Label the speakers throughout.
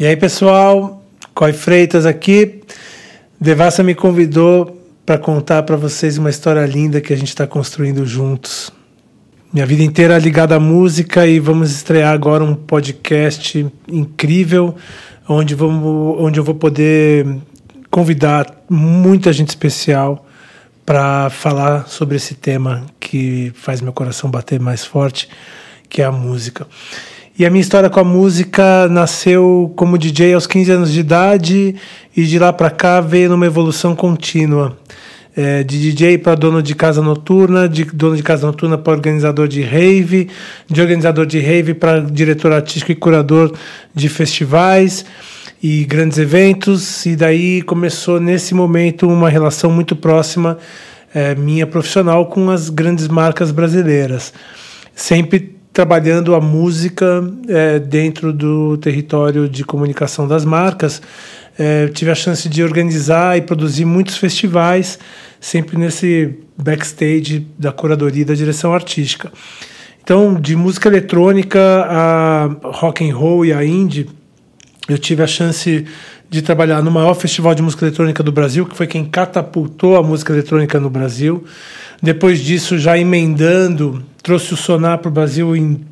Speaker 1: E aí, pessoal, Coy Freitas aqui. Devassa me convidou para contar para vocês uma história linda que a gente está construindo juntos. Minha vida inteira ligada à música e vamos estrear agora um podcast incrível onde, vamos, onde eu vou poder convidar muita gente especial para falar sobre esse tema que faz meu coração bater mais forte, que é a música. E a minha história com a música nasceu como DJ aos 15 anos de idade e de lá para cá veio numa evolução contínua. É, de DJ para dono de casa noturna, de dono de casa noturna para organizador de rave, de organizador de rave para diretor artístico e curador de festivais e grandes eventos. E daí começou nesse momento uma relação muito próxima é, minha profissional com as grandes marcas brasileiras. Sempre trabalhando a música é, dentro do território de comunicação das marcas. É, tive a chance de organizar e produzir muitos festivais, sempre nesse backstage da curadoria e da direção artística. Então, de música eletrônica a rock and roll e a indie, eu tive a chance de trabalhar no maior festival de música eletrônica do Brasil, que foi quem catapultou a música eletrônica no Brasil. Depois disso, já emendando, trouxe o Sonar para o Brasil em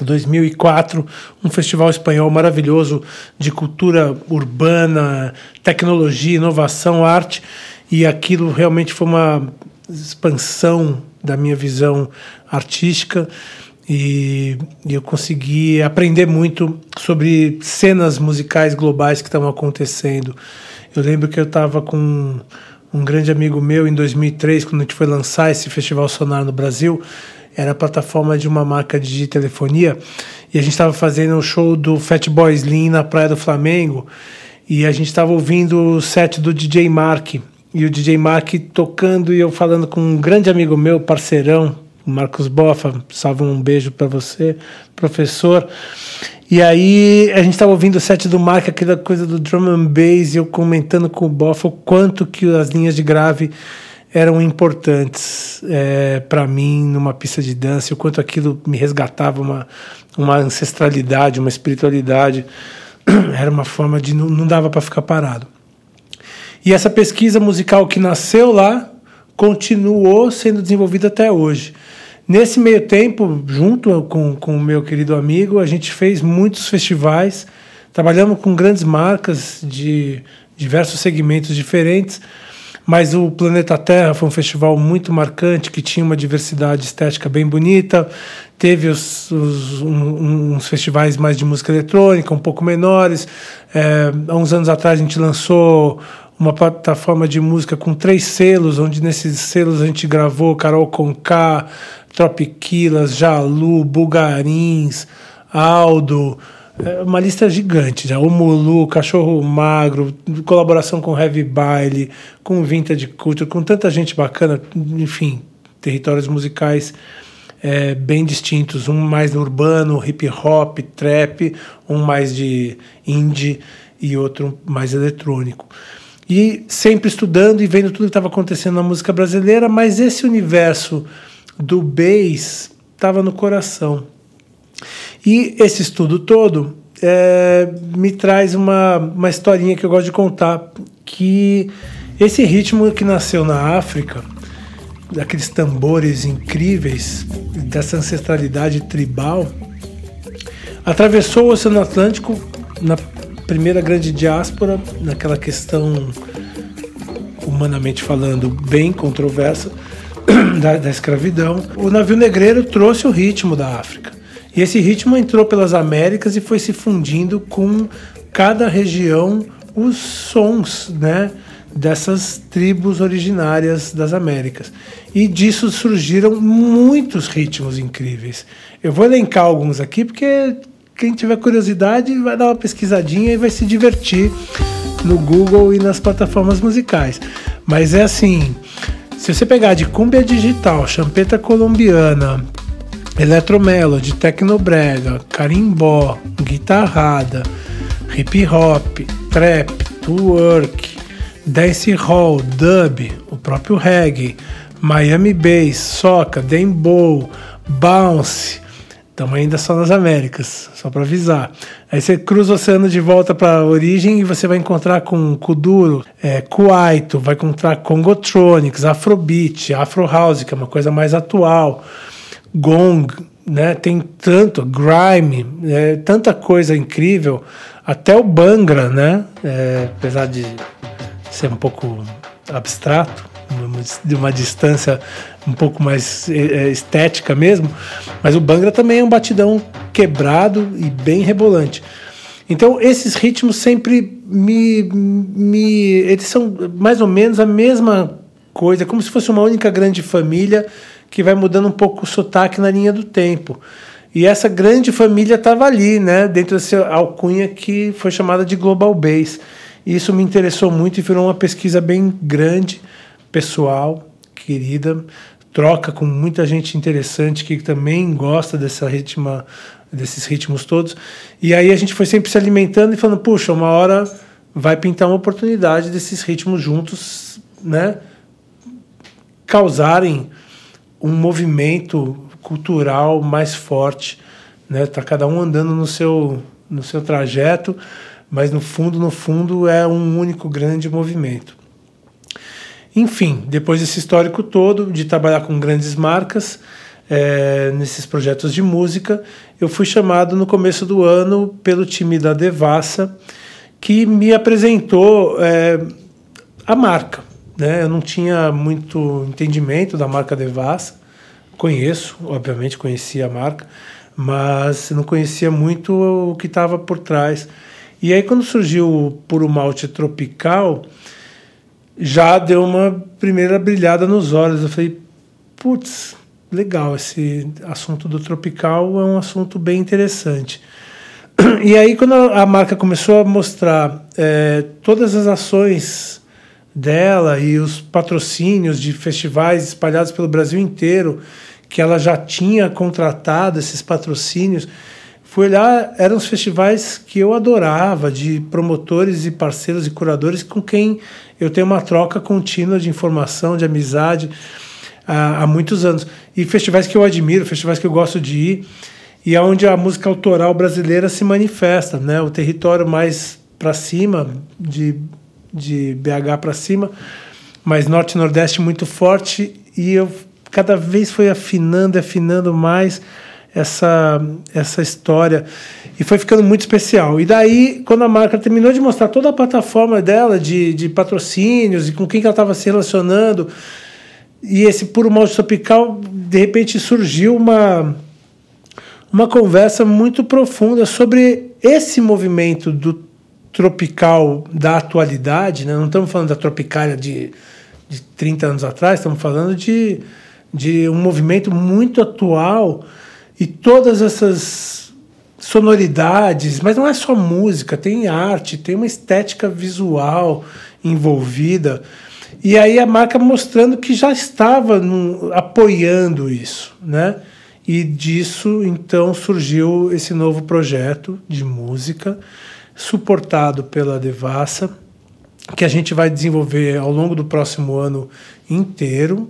Speaker 1: 2004, um festival espanhol maravilhoso de cultura urbana, tecnologia, inovação, arte, e aquilo realmente foi uma expansão da minha visão artística e, eu consegui aprender muito sobre cenas musicais globais que estavam acontecendo. Eu lembro que eu estava com um grande amigo meu em 2003, quando a gente foi lançar esse Festival Sonar no Brasil, era a plataforma de uma marca de telefonia, e a gente estava fazendo um show do Fatboy Slim na Praia do Flamengo, e a gente estava ouvindo o set do DJ Mark, e o DJ Mark tocando e eu falando com um grande amigo meu, parceirão, Marcos Boffa, salve um beijo para você, professor. E aí a gente estava ouvindo o set do Mark, aquela coisa do drum and bass, e eu comentando com o Boffa o quanto que as linhas de grave eram importantes é, para mim numa pista de dança, o quanto aquilo me resgatava uma, uma ancestralidade, uma espiritualidade. Era uma forma de não, não dava para ficar parado. E essa pesquisa musical que nasceu lá continuou sendo desenvolvida até hoje. Nesse meio tempo, junto com, com o meu querido amigo, a gente fez muitos festivais, trabalhamos com grandes marcas de diversos segmentos diferentes, mas o Planeta Terra foi um festival muito marcante, que tinha uma diversidade estética bem bonita, teve os, os, um, uns festivais mais de música eletrônica, um pouco menores. É, há uns anos atrás a gente lançou uma plataforma de música com três selos, onde nesses selos a gente gravou Carol Conká, Tropiquilas, Jalu, Bugarins, Aldo, é uma lista gigante já. O Mulu, Cachorro Magro, colaboração com Heavy Baile, com Vintage Culture, com tanta gente bacana, enfim, territórios musicais é, bem distintos, um mais urbano, hip hop, trap, um mais de indie e outro mais eletrônico. E sempre estudando e vendo tudo que estava acontecendo na música brasileira, mas esse universo do bass estava no coração. E esse estudo todo é, me traz uma, uma historinha que eu gosto de contar, que esse ritmo que nasceu na África, daqueles tambores incríveis, dessa ancestralidade tribal, atravessou o Oceano Atlântico na primeira grande diáspora, naquela questão, humanamente falando, bem controversa, da, da escravidão, o navio negreiro trouxe o ritmo da África. E esse ritmo entrou pelas Américas e foi se fundindo com cada região os sons, né? dessas tribos originárias das Américas. E disso surgiram muitos ritmos incríveis. Eu vou elencar alguns aqui porque quem tiver curiosidade vai dar uma pesquisadinha e vai se divertir no Google e nas plataformas musicais. Mas é assim, se você pegar de cumbia digital, champeta colombiana, electromelody, tecnobrega, carimbó, guitarrada, hip hop, trap, twerk, dance hall, dub, o próprio reggae, Miami bass, soca, dembow, bounce, Estamos ainda só nas Américas, só para avisar. Aí você cruza o oceano de volta para a origem e você vai encontrar com Kuduro, é, Kuaito, vai encontrar Congotronics, Afrobeat, Afro House, que é uma coisa mais atual, Gong, né? Tem tanto, Grime, é, tanta coisa incrível, até o Bangra, né? É, apesar de ser um pouco abstrato, de uma distância um pouco mais é, é, estética mesmo, mas o Bangra também é um batidão quebrado e bem rebolante. Então esses ritmos sempre me, me eles são mais ou menos a mesma coisa, como se fosse uma única grande família que vai mudando um pouco o sotaque na linha do tempo. E essa grande família estava ali, né, dentro dessa alcunha que foi chamada de Global Bass. E isso me interessou muito e virou uma pesquisa bem grande, pessoal, querida, troca com muita gente interessante que também gosta dessa ritma, desses ritmos todos. E aí a gente foi sempre se alimentando e falando, puxa, uma hora vai pintar uma oportunidade desses ritmos juntos, né, causarem um movimento cultural mais forte, né? Tá cada um andando no seu no seu trajeto, mas no fundo, no fundo é um único grande movimento. Enfim, depois desse histórico todo de trabalhar com grandes marcas, é, nesses projetos de música, eu fui chamado no começo do ano pelo time da Devassa, que me apresentou é, a marca. Né? Eu não tinha muito entendimento da marca Devassa, conheço, obviamente conhecia a marca, mas não conhecia muito o que estava por trás. E aí, quando surgiu o Puro Malte Tropical, já deu uma primeira brilhada nos olhos. Eu falei, putz, legal, esse assunto do tropical é um assunto bem interessante. E aí, quando a marca começou a mostrar é, todas as ações dela e os patrocínios de festivais espalhados pelo Brasil inteiro, que ela já tinha contratado esses patrocínios, fui olhar, eram os festivais que eu adorava, de promotores e parceiros e curadores com quem eu tenho uma troca contínua de informação, de amizade há, há muitos anos. E festivais que eu admiro, festivais que eu gosto de ir, e é onde a música autoral brasileira se manifesta, né? O território mais para cima, de, de BH para cima, mas norte e nordeste muito forte, e eu cada vez foi afinando, afinando mais essa, essa história e foi ficando muito especial. E daí, quando a marca terminou de mostrar toda a plataforma dela de, de patrocínios e com quem que ela estava se relacionando, e esse puro malte tropical, de repente surgiu uma, uma conversa muito profunda sobre esse movimento do tropical da atualidade, né? não estamos falando da tropicália de, de 30 anos atrás, estamos falando de, de um movimento muito atual e todas essas sonoridades, mas não é só música, tem arte, tem uma estética visual envolvida. E aí a marca mostrando que já estava apoiando isso, né? E disso então surgiu esse novo projeto de música suportado pela Devassa, que a gente vai desenvolver ao longo do próximo ano inteiro.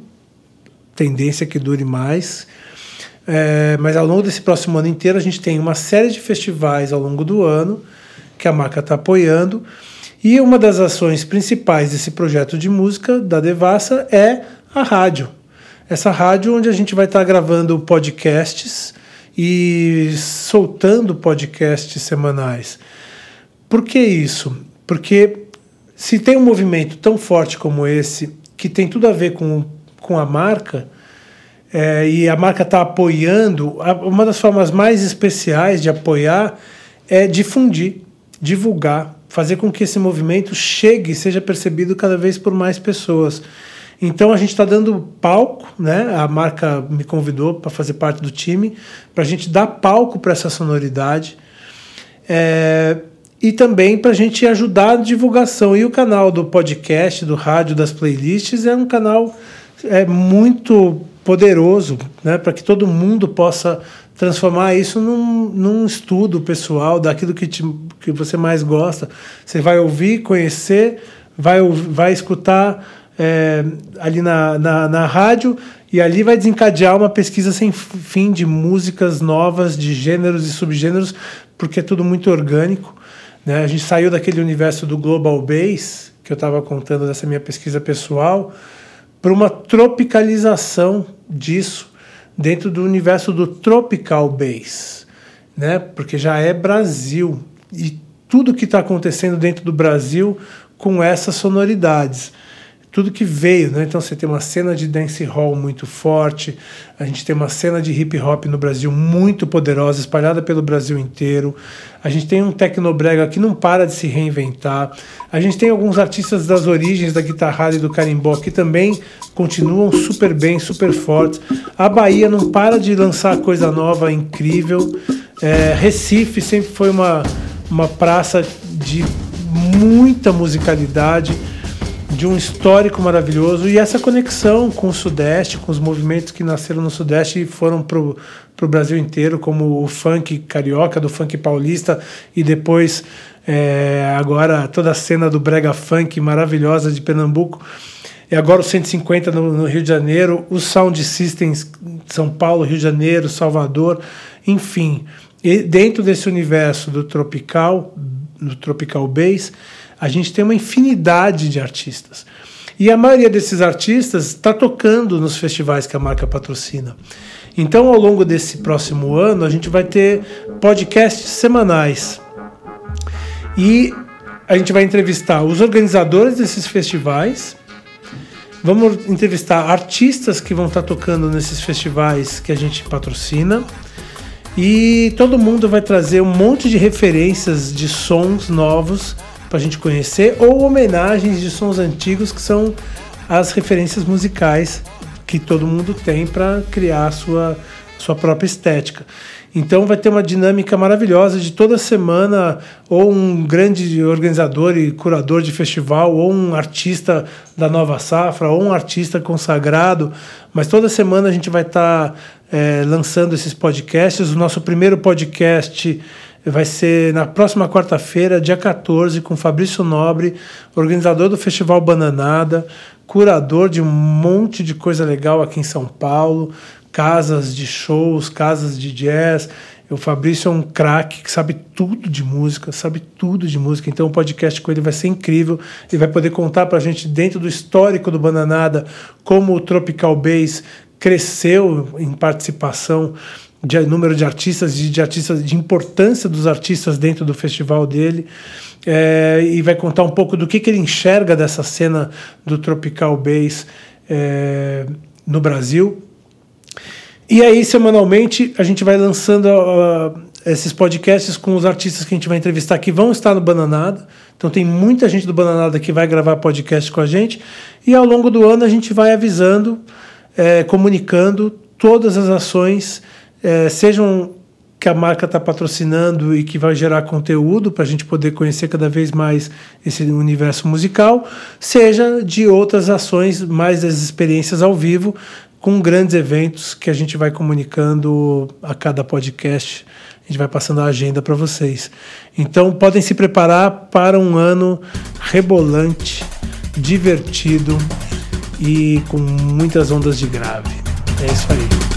Speaker 1: Tendência que dure mais é, mas ao longo desse próximo ano inteiro, a gente tem uma série de festivais ao longo do ano que a marca está apoiando. E uma das ações principais desse projeto de música da Devassa é a rádio. Essa rádio onde a gente vai estar tá gravando podcasts e soltando podcasts semanais. Por que isso? Porque se tem um movimento tão forte como esse, que tem tudo a ver com, com a marca, é, e a marca está apoiando, uma das formas mais especiais de apoiar é difundir, divulgar, fazer com que esse movimento chegue e seja percebido cada vez por mais pessoas. Então a gente está dando palco, né? A marca me convidou para fazer parte do time, para a gente dar palco para essa sonoridade. É, e também para a gente ajudar a divulgação. E o canal do podcast, do rádio, das playlists é um canal é, muito poderoso, né, para que todo mundo possa transformar isso num, num estudo pessoal daquilo que, te, que você mais gosta. Você vai ouvir, conhecer, vai, vai escutar, é, ali na, na, na rádio e ali vai desencadear uma pesquisa sem fim de músicas novas, de gêneros e subgêneros, porque é tudo muito orgânico. Né? A gente saiu daquele universo do Global Bass, que eu estava contando dessa minha pesquisa pessoal, para uma tropicalização disso dentro do universo do Tropical Bass, né? porque já é Brasil. E tudo que está acontecendo dentro do Brasil com essas sonoridades tudo que veio, né? Então você tem uma cena de dance hall muito forte, a gente tem uma cena de hip hop no Brasil muito poderosa, espalhada pelo Brasil inteiro. A gente tem um tecnobrega que não para de se reinventar. A gente tem alguns artistas das origens da guitarrada e do carimbó que também continuam super bem, super fortes. A Bahia não para de lançar coisa nova, incrível. É, Recife sempre foi uma, uma praça de muita musicalidade de um histórico maravilhoso e essa conexão com o Sudeste, com os movimentos que nasceram no Sudeste e foram para o Brasil inteiro, como o funk carioca, do funk paulista e depois é, agora toda a cena do brega funk maravilhosa de Pernambuco. E agora o 150 no, no Rio de Janeiro, os Sound Systems São Paulo, Rio de Janeiro, Salvador, enfim. E dentro desse universo do tropical, do tropical bass, a gente tem uma infinidade de artistas. E a maioria desses artistas está tocando nos festivais que a marca patrocina. Então, ao longo desse próximo ano, a gente vai ter podcasts semanais. E a gente vai entrevistar os organizadores desses festivais. Vamos entrevistar artistas que vão estar tocando nesses festivais que a gente patrocina. E todo mundo vai trazer um monte de referências de sons novos para a gente conhecer, ou homenagens de sons antigos que são as referências musicais que todo mundo tem para criar a sua, sua própria estética. Então vai ter uma dinâmica maravilhosa de toda semana, ou um grande organizador e curador de festival, ou um artista da nova safra, ou um artista consagrado. Mas toda semana a gente vai estar tá, é, lançando esses podcasts. O nosso primeiro podcast vai ser na próxima quarta-feira, dia 14, com Fabrício Nobre, organizador do Festival Bananada, curador de um monte de coisa legal aqui em São Paulo, casas de shows, casas de jazz. O Fabrício é um craque que sabe tudo de música, sabe tudo de música. Então o podcast com ele vai ser incrível. Ele vai poder contar para a gente, dentro do histórico do Bananada, como o Tropical Bass cresceu em participação de número de artistas, de, de artistas, de importância dos artistas dentro do festival dele. É, e vai contar um pouco do que, que ele enxerga dessa cena do Tropical Bass é, no Brasil. E aí, semanalmente, a gente vai lançando uh, esses podcasts com os artistas que a gente vai entrevistar que vão estar no Bananada. Então, tem muita gente do Bananada que vai gravar podcast com a gente. E ao longo do ano, a gente vai avisando, é, comunicando todas as ações é, sejam que a marca está patrocinando e que vai gerar conteúdo para a gente poder conhecer cada vez mais esse universo musical, seja de outras ações, mais das experiências ao vivo, com grandes eventos que a gente vai comunicando a cada podcast. A gente vai passando a agenda para vocês. Então podem se preparar para um ano rebolante, divertido e com muitas ondas de grave. É isso aí.